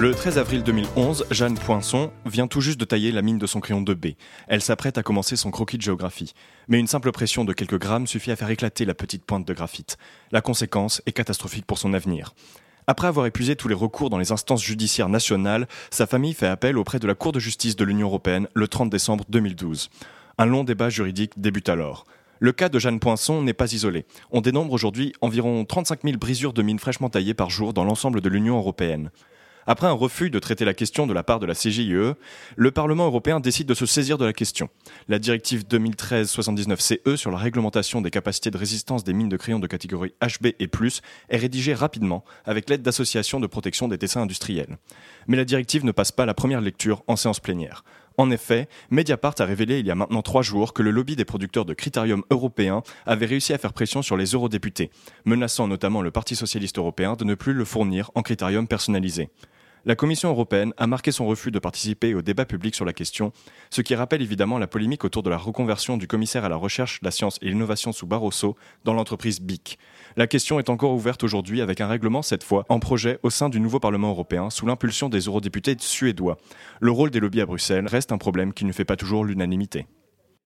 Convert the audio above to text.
Le 13 avril 2011, Jeanne Poinçon vient tout juste de tailler la mine de son crayon 2B. Elle s'apprête à commencer son croquis de géographie. Mais une simple pression de quelques grammes suffit à faire éclater la petite pointe de graphite. La conséquence est catastrophique pour son avenir. Après avoir épuisé tous les recours dans les instances judiciaires nationales, sa famille fait appel auprès de la Cour de justice de l'Union européenne le 30 décembre 2012. Un long débat juridique débute alors. Le cas de Jeanne Poinçon n'est pas isolé. On dénombre aujourd'hui environ 35 000 brisures de mines fraîchement taillées par jour dans l'ensemble de l'Union européenne. Après un refus de traiter la question de la part de la CGIE, le Parlement européen décide de se saisir de la question. La directive 2013-79-CE sur la réglementation des capacités de résistance des mines de crayon de catégorie HB et plus est rédigée rapidement avec l'aide d'associations de protection des dessins industriels. Mais la directive ne passe pas la première lecture en séance plénière. En effet, Mediapart a révélé il y a maintenant trois jours que le lobby des producteurs de critérium européen avait réussi à faire pression sur les eurodéputés, menaçant notamment le Parti socialiste européen de ne plus le fournir en critérium personnalisé. La Commission européenne a marqué son refus de participer au débat public sur la question, ce qui rappelle évidemment la polémique autour de la reconversion du commissaire à la recherche, la science et l'innovation sous Barroso dans l'entreprise BIC. La question est encore ouverte aujourd'hui avec un règlement cette fois en projet au sein du nouveau Parlement européen sous l'impulsion des eurodéputés suédois. Le rôle des lobbies à Bruxelles reste un problème qui ne fait pas toujours l'unanimité.